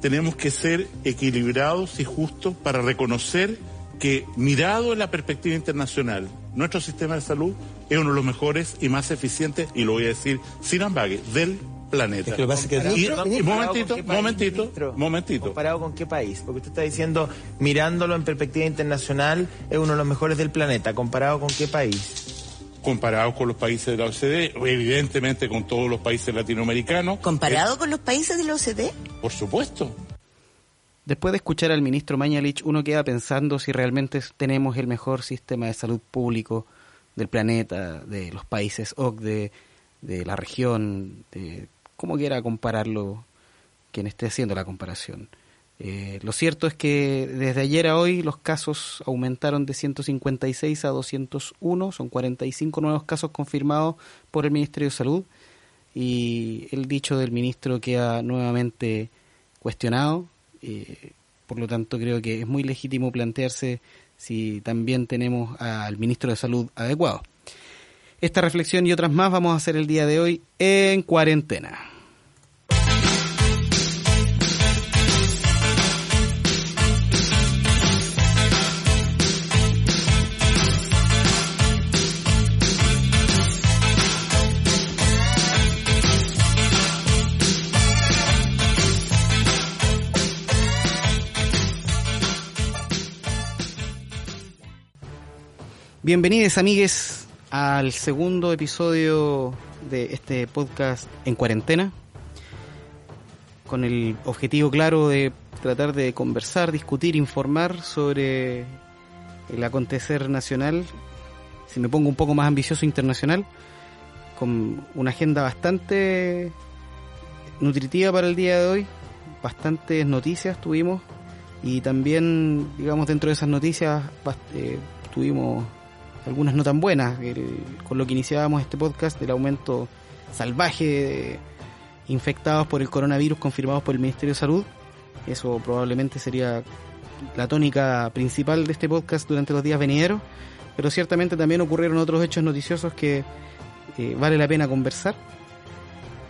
tenemos que ser equilibrados y justos para reconocer que mirado en la perspectiva internacional, nuestro sistema de salud es uno de los mejores y más eficientes, y lo voy a decir sin ambague, del planeta. Es momentito, momentito, momentito. ¿Comparado con qué país? Porque usted está diciendo, mirándolo en perspectiva internacional, es uno de los mejores del planeta. ¿Comparado con qué país? comparado con los países de la OCDE, evidentemente con todos los países latinoamericanos. ¿Comparado con los países de la OCDE? Por supuesto. Después de escuchar al ministro Mañalich, uno queda pensando si realmente tenemos el mejor sistema de salud público del planeta, de los países OCDE, de la región, de cómo quiera compararlo quien esté haciendo la comparación. Eh, lo cierto es que desde ayer a hoy los casos aumentaron de 156 a 201, son 45 nuevos casos confirmados por el Ministerio de Salud y el dicho del ministro queda nuevamente cuestionado. Eh, por lo tanto, creo que es muy legítimo plantearse si también tenemos al ministro de Salud adecuado. Esta reflexión y otras más vamos a hacer el día de hoy en cuarentena. Bienvenidos amigues al segundo episodio de este podcast en cuarentena, con el objetivo claro de tratar de conversar, discutir, informar sobre el acontecer nacional, si me pongo un poco más ambicioso internacional, con una agenda bastante nutritiva para el día de hoy, bastantes noticias tuvimos y también, digamos, dentro de esas noticias eh, tuvimos algunas no tan buenas, con lo que iniciábamos este podcast del aumento salvaje de infectados por el coronavirus confirmados por el Ministerio de Salud. Eso probablemente sería la tónica principal de este podcast durante los días venideros, pero ciertamente también ocurrieron otros hechos noticiosos que eh, vale la pena conversar.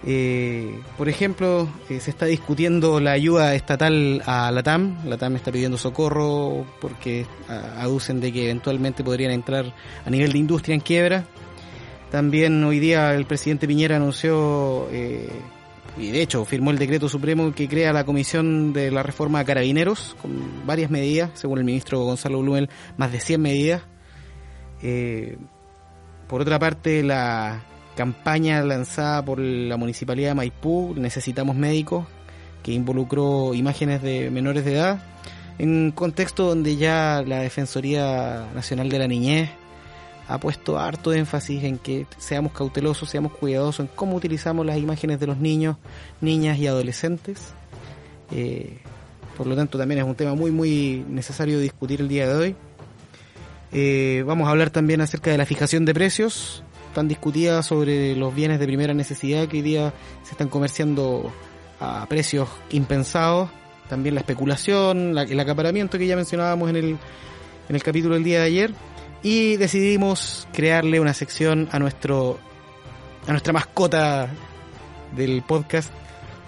Eh, por ejemplo, eh, se está discutiendo la ayuda estatal a la TAM. La TAM está pidiendo socorro porque aducen de que eventualmente podrían entrar a nivel de industria en quiebra. También hoy día el presidente Piñera anunció, eh, y de hecho firmó el decreto supremo que crea la comisión de la reforma a carabineros, con varias medidas, según el ministro Gonzalo Blumel, más de 100 medidas. por otra parte, la campaña lanzada por la Municipalidad de Maipú, Necesitamos Médicos, que involucró imágenes de menores de edad, en un contexto donde ya la Defensoría Nacional de la Niñez ha puesto harto énfasis en que seamos cautelosos, seamos cuidadosos en cómo utilizamos las imágenes de los niños, niñas y adolescentes. Eh, por lo tanto, también es un tema muy, muy necesario discutir el día de hoy. Eh, vamos a hablar también acerca de la fijación de precios, tan discutida sobre los bienes de primera necesidad que hoy día se están comerciando a precios impensados, también la especulación, el acaparamiento que ya mencionábamos en el, en el capítulo del día de ayer, y decidimos crearle una sección a nuestro a nuestra mascota del podcast,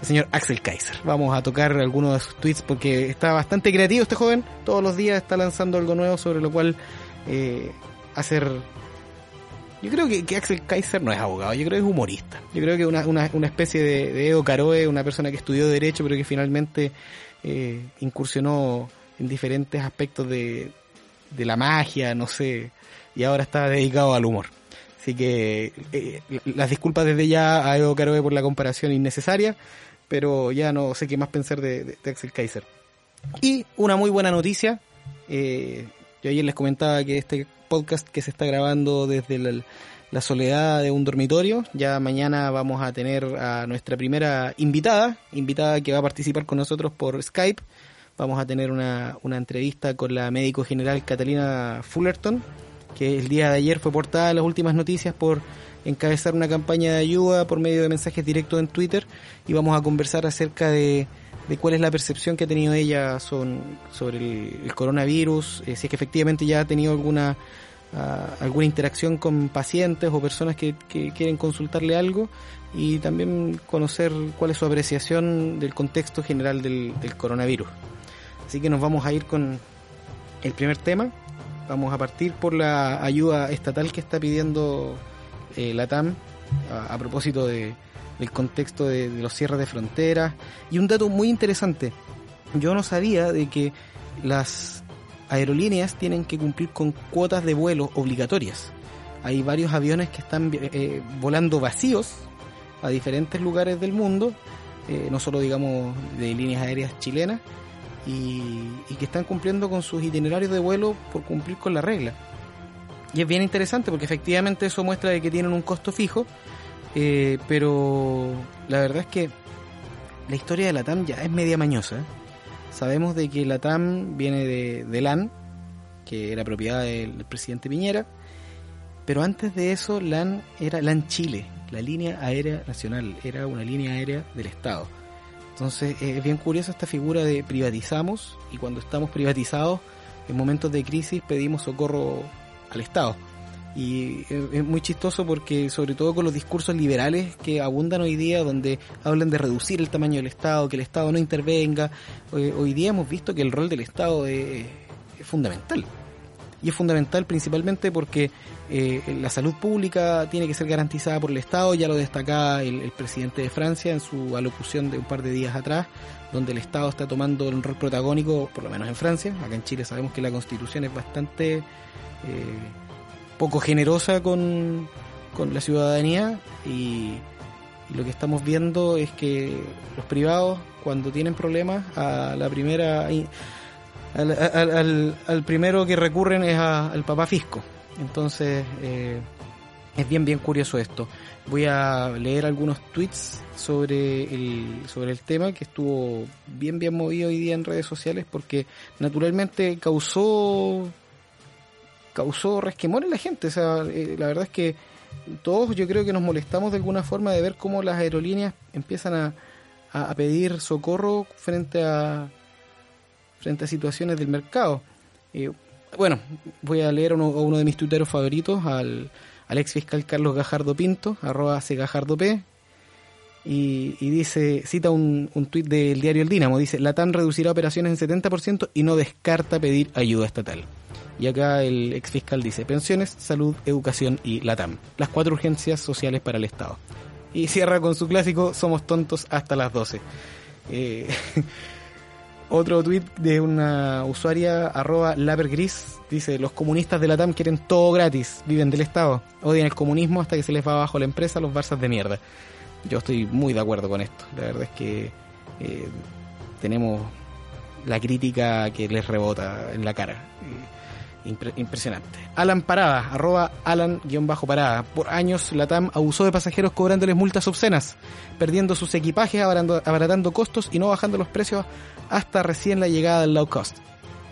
el señor Axel Kaiser. Vamos a tocar algunos de sus tweets porque está bastante creativo este joven, todos los días está lanzando algo nuevo sobre lo cual eh, hacer yo creo que, Axel Kaiser no es abogado, yo creo que es humorista. Yo creo que una, una, una especie de, de Edo Caroe, una persona que estudió Derecho, pero que finalmente eh, incursionó en diferentes aspectos de, de la magia, no sé, y ahora está dedicado al humor. Así que eh, las disculpas desde ya a Edo Caroe por la comparación innecesaria, pero ya no sé qué más pensar de, Axel Kaiser. Y una muy buena noticia, eh, yo ayer les comentaba que este podcast que se está grabando desde el, la soledad de un dormitorio. Ya mañana vamos a tener a nuestra primera invitada, invitada que va a participar con nosotros por Skype. Vamos a tener una, una entrevista con la médico general Catalina Fullerton, que el día de ayer fue portada en las últimas noticias por encabezar una campaña de ayuda por medio de mensajes directos en Twitter y vamos a conversar acerca de, de cuál es la percepción que ha tenido ella son, sobre el, coronavirus, eh, si es que efectivamente ya ha tenido alguna ah, alguna interacción con pacientes o personas que, quieren consultarle algo y también conocer cuál es su apreciación del contexto general del, del coronavirus. Así que nos vamos a ir con el primer tema. Vamos a partir por la ayuda estatal que está pidiendo eh, la TAM a propósito de, del contexto de, de los cierres de fronteras. Y un dato muy interesante, yo no sabía de que las aerolíneas tienen que cumplir con cuotas de vuelo obligatorias. Hay varios aviones que están eh, volando vacíos a diferentes lugares del mundo, eh, no solo digamos de líneas aéreas chilenas, y, y que están cumpliendo con sus itinerarios de vuelo por cumplir con la regla. Y es bien interesante porque efectivamente eso muestra de que tienen un costo fijo, eh, pero la verdad es que la historia de la TAM ya es media mañosa. Sabemos de que la TAM viene de, de LAN, que era propiedad del, del presidente Piñera, pero antes de eso LAN era LAN Chile, la línea aérea nacional, era una línea aérea del Estado. Entonces eh, es bien curiosa esta figura de privatizamos y cuando estamos privatizados en momentos de crisis pedimos socorro al Estado. Y es, muy chistoso porque sobre todo con los discursos liberales que abundan hoy día donde hablan de reducir el tamaño del Estado, que el Estado no intervenga, hoy, hoy día hemos visto que el rol del Estado es, es fundamental. Y es fundamental principalmente porque eh, la salud pública tiene que ser garantizada por el Estado, ya lo destacaba el, el, presidente de Francia en su alocución de un par de días atrás, donde el Estado está tomando un rol protagónico, por lo menos en Francia. Acá en Chile sabemos que la constitución es bastante eh, poco generosa con, con la ciudadanía y, lo que estamos viendo es que los privados cuando tienen problemas a la primera al primero que recurren es a, al papá fisco. Entonces eh, es bien bien curioso esto. Voy a leer algunos tweets sobre el sobre el tema que estuvo bien bien movido hoy día en redes sociales porque naturalmente causó causó resquemor en la gente. O sea, eh, la verdad es que todos yo creo que nos molestamos de alguna forma de ver cómo las aerolíneas empiezan a, a, pedir socorro frente a frente a situaciones del mercado. Eh, bueno, voy a leer a uno, uno de mis tuiteros favoritos, al, al ex fiscal Carlos Gajardo Pinto, arroba P y, dice, cita un, un tuit del diario El Dínamo, dice, la TAM reducirá operaciones en 70% y no descarta pedir ayuda estatal. Y acá el ex fiscal dice, pensiones, salud, educación y LATAM, las cuatro urgencias sociales para el Estado. Y cierra con su clásico, somos tontos hasta las 12. Eh, otro tuit de una usuaria, arroba Gris, dice, los comunistas de LATAM quieren todo gratis, viven del Estado, odian el comunismo hasta que se les va abajo la empresa, los barzas de mierda. Yo estoy muy de acuerdo con esto, la verdad es que eh, tenemos la crítica que les rebota en la cara. Impre impresionante. Alan Parada, arroba Alan-Parada. Por años, la TAM abusó de pasajeros cobrándoles multas obscenas, perdiendo sus equipajes, abaratando costos y no bajando los precios hasta recién la llegada del low cost.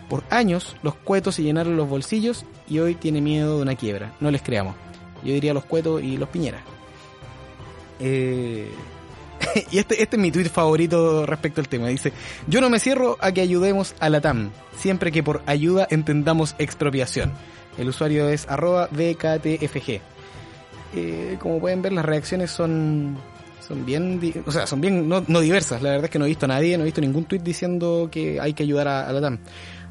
Por años, los cuetos se llenaron los bolsillos y hoy tiene miedo de una quiebra. No les creamos. Yo diría los cuetos y los piñeras. Eh, y este, este es mi tweet favorito respecto al tema. Dice, yo no me cierro a que ayudemos a la TAM, siempre que por ayuda entendamos expropiación. El usuario es arroba BKTFG. Eh, como pueden ver, las reacciones son, son bien, o sea, son bien no, no, diversas. La verdad es que no he visto a nadie, no he visto ningún tweet diciendo que hay que ayudar a, la TAM.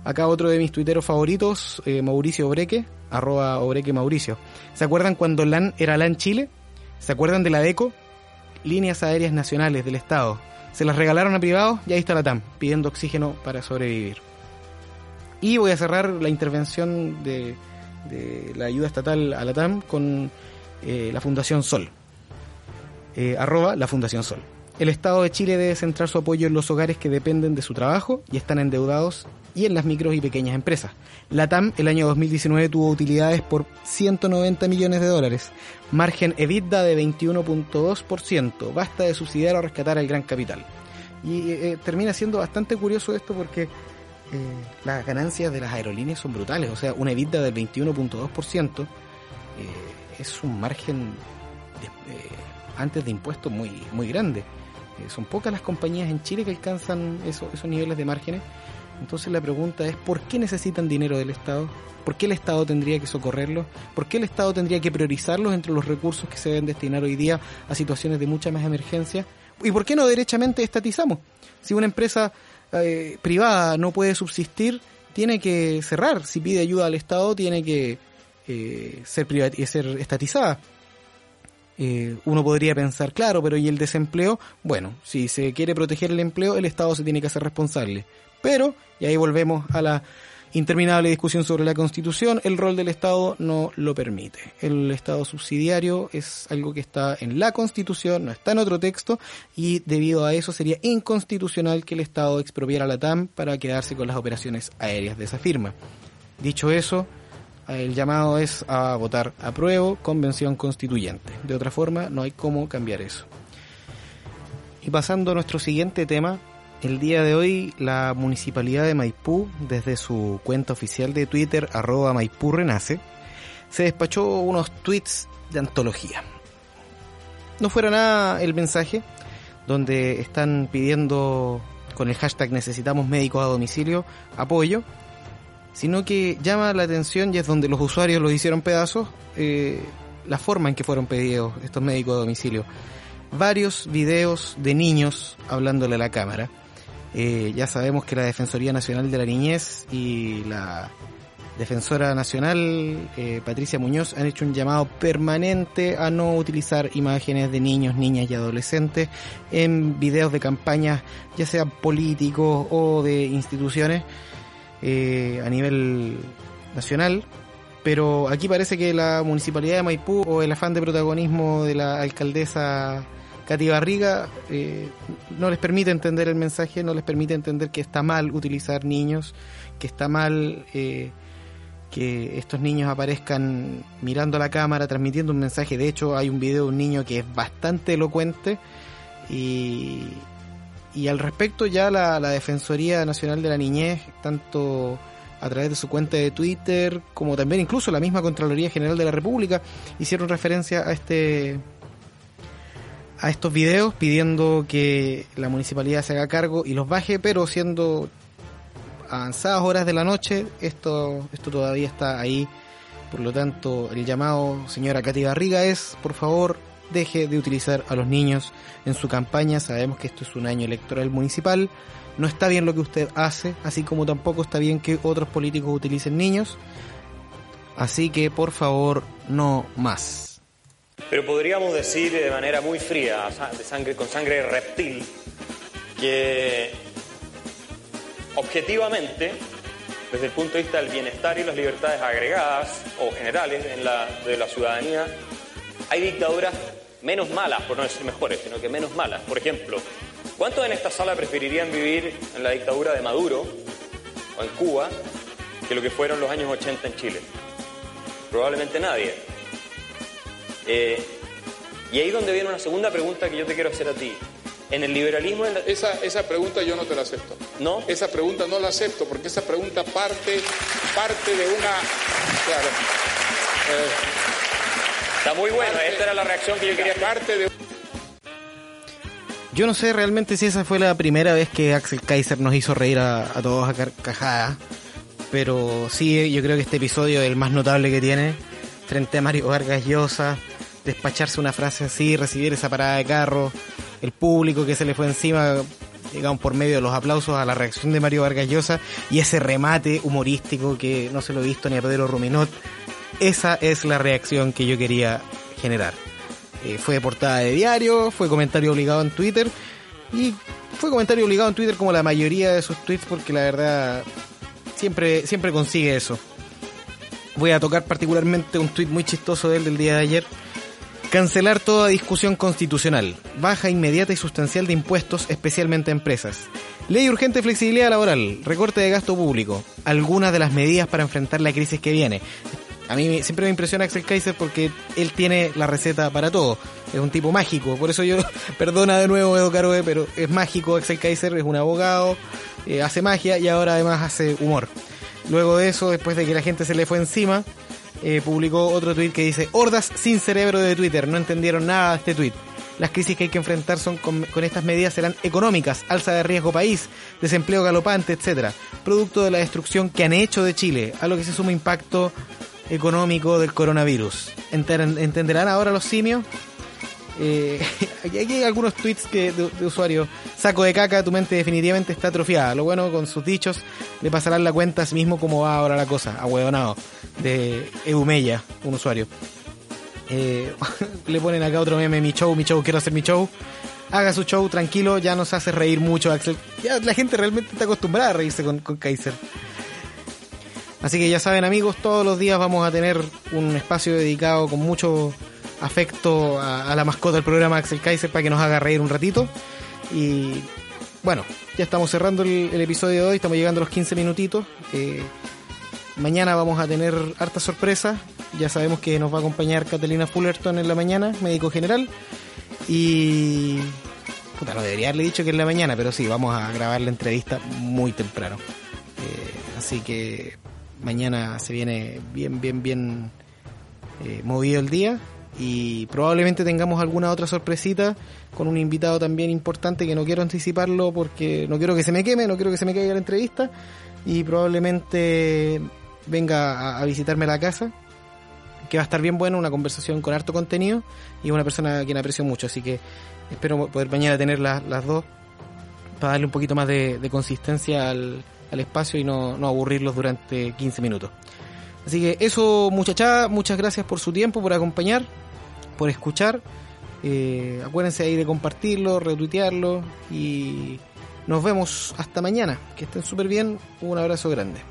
Acá otro de mis tuiteros favoritos, eh, Mauricio Obreque, arroba Obreque Mauricio. ¿Se acuerdan cuando LAN era LAN Chile? ¿Se acuerdan de la DECO? Líneas aéreas nacionales del Estado. Se las regalaron a privados y ahí está la TAM, pidiendo oxígeno para sobrevivir. Y voy a cerrar la intervención de, de la ayuda estatal a la TAM con eh, la Fundación Sol. Eh, arroba la Fundación Sol. El Estado de Chile debe centrar su apoyo en los hogares que dependen de su trabajo y están endeudados y en las micros y pequeñas empresas. La TAM el año 2019 tuvo utilidades por 190 millones de dólares, margen EBITDA de 21.2%. Basta de subsidiar o rescatar al gran capital. Y eh, termina siendo bastante curioso esto porque eh, las ganancias de las aerolíneas son brutales. O sea, una EBITDA del 21.2% eh, es un margen eh, antes de impuestos muy, muy grande. Eh, son pocas las compañías en Chile que alcanzan eso- esos niveles de márgenes. Entonces la pregunta es, ¿por qué necesitan dinero del Estado? ¿Por qué el Estado tendría que socorrerlos? ¿Por qué el Estado tendría que priorizarlos entre los recursos que se deben destinar hoy día a situaciones de mucha más emergencia? ¿Y por qué no derechamente estatizamos? Si una empresa eh, privada no puede subsistir, tiene que cerrar. Si pide ayuda al Estado, tiene que eh, ser, ser estatizada. Eh, uno podría pensar, claro, pero ¿y el desempleo? Bueno, si se quiere proteger el empleo, el Estado se tiene que hacer responsable. Pero, y ahí volvemos a la interminable discusión sobre la Constitución, el rol del Estado no lo permite. El Estado subsidiario es algo que está en la Constitución, no está en otro texto, y debido a eso sería inconstitucional que el Estado expropiara la TAM para quedarse con las operaciones aéreas de esa firma. Dicho eso, el llamado es a votar apruebo convención constituyente. De otra forma, no hay cómo cambiar eso. Y pasando a nuestro siguiente tema, el día de hoy la Municipalidad de Maipú, desde su cuenta oficial de Twitter, arroba Maipú Renace, se despachó unos tweets de antología. No fuera nada el mensaje, donde están pidiendo con el hashtag necesitamos médicos a domicilio apoyo, sino que llama la atención y es donde los usuarios lo hicieron pedazos, eh, la forma en que fueron pedidos estos médicos a domicilio. Varios videos de niños hablándole a la cámara. Eh, ya sabemos que la Defensoría Nacional de la Niñez y la Defensora Nacional, eh, Patricia Muñoz, han hecho un llamado permanente a no utilizar imágenes de niños, niñas y adolescentes en videos de campañas, ya sean políticos o de instituciones eh, a nivel nacional. Pero aquí parece que la municipalidad de Maipú o el afán de protagonismo de la alcaldesa Katy Barriga eh, no les permite entender el mensaje, no les permite entender que está mal utilizar niños, que está mal eh, que estos niños aparezcan mirando a la cámara, transmitiendo un mensaje. De hecho, hay un video de un niño que es bastante elocuente y, y al respecto ya la, Defensoría Nacional de la Niñez, tanto a través de su cuenta de Twitter, como también incluso la misma Contraloría General de la República, hicieron referencia a este a estos videos pidiendo que la municipalidad se haga cargo y los baje, pero siendo avanzadas horas de la noche, esto, esto todavía está ahí. Por lo tanto, el llamado señora Katy Barriga es, por favor, deje de utilizar a los niños en su campaña. Sabemos que esto es un año electoral municipal. No está bien lo que usted hace, así como tampoco está bien que otros políticos utilicen niños. Así que, por favor, no más. Pero podríamos decir de manera muy fría, de sangre, con sangre reptil, que objetivamente, desde el punto de vista del bienestar y las libertades agregadas o generales de la ciudadanía, hay dictaduras menos malas, por no decir mejores, sino que menos malas. Por ejemplo, ¿cuántos en esta sala preferirían vivir en la dictadura de Maduro o en Cuba que lo que fueron los años 80 en Chile? Probablemente nadie. Eh, y ahí donde viene una segunda pregunta que yo te quiero hacer a ti. En el liberalismo... En la... esa, esa pregunta yo no te la acepto. ¿No? Esa pregunta no la acepto porque esa pregunta parte, parte de una... Claro. Eh, Está muy bueno, parte, esta era la reacción que yo quería... Parte de... Yo no sé realmente si esa fue la primera vez que Axel Kaiser nos hizo reír a, a todos a carcajadas. Pero sí, yo creo que este episodio es el más notable que tiene. Frente a Mario Vargas Llosa, despacharse una frase así, recibir esa parada de carro, el público que se le fue encima, digamos, por medio de los aplausos a la reacción de Mario Vargas Llosa y ese remate humorístico que no se lo he visto ni a Pedro Ruminot. Esa es la reacción que yo quería generar. Eh, fue portada de diario, fue comentario obligado en Twitter y fue comentario obligado en Twitter como la mayoría de sus tweets porque la verdad siempre, siempre consigue eso. Voy a tocar particularmente un tweet muy chistoso de él del día de ayer Cancelar toda discusión constitucional. Baja inmediata y sustancial de impuestos, especialmente a empresas. Ley urgente flexibilidad laboral. Recorte de gasto público. Algunas de las medidas para enfrentar la crisis que viene. A mí siempre me impresiona Axel Kaiser porque él tiene la receta para todo. Es un tipo mágico. Por eso yo, perdona de nuevo Edo Caroe, pero es mágico. Axel Kaiser es un abogado, eh, hace magia y ahora además hace humor. Luego de eso, después de que la gente se le fue encima, eh, publicó otro tweet que dice, hordas sin cerebro de Twitter, no entendieron nada de este tweet. Las crisis que hay que enfrentar son con, con, estas medidas serán económicas, alza de riesgo país, desempleo galopante, etcétera, producto de la destrucción que han hecho de Chile, a lo que se suma impacto económico del coronavirus. ¿Entenderán ahora los simios? Eh, aquí hay algunos tweets que, de, de usuarios. Saco de caca, tu mente definitivamente está atrofiada. Lo bueno, con sus dichos, le pasarán la cuenta a sí mismo cómo va ahora la cosa. Ahueonado. De Eumella, un usuario. Eh, le ponen acá otro meme, mi show, mi show, quiero hacer mi show. Haga su show tranquilo, ya nos hace reír mucho, Axel. Ya la gente realmente está acostumbrada a reírse con Kaiser. Así que ya saben amigos, todos los días vamos a tener un espacio dedicado con mucho afecto a, la mascota del programa Axel Kaiser para que nos haga reír un ratito. Y bueno, ya estamos cerrando el, el episodio de hoy, estamos llegando a los 15 minutitos. Eh, mañana vamos a tener harta sorpresa. Ya sabemos que nos va a acompañar Catalina Fullerton en la mañana, médico general. Y. Puta, no debería haberle dicho que en la mañana, pero sí, vamos a grabar la entrevista muy temprano. Eh, así que mañana se viene bien, bien, bien eh, movido el día y probablemente tengamos alguna otra sorpresita con un invitado también importante que no quiero anticiparlo porque no quiero que se me queme, no quiero que se me caiga la entrevista y probablemente venga a, visitarme a la casa que va a estar bien bueno, una conversación con harto contenido y una persona a quien aprecio mucho, así que espero poder mañana tener las, dos para darle un poquito más de consistencia al, al, espacio y no, no aburrirlos durante 15 minutos. Así que eso muchachada, muchas gracias por su tiempo, por acompañar, por escuchar. Eh, acuérdense ahí de compartirlo, retuitearlo y nos vemos hasta mañana. Que estén súper bien. Un abrazo grande.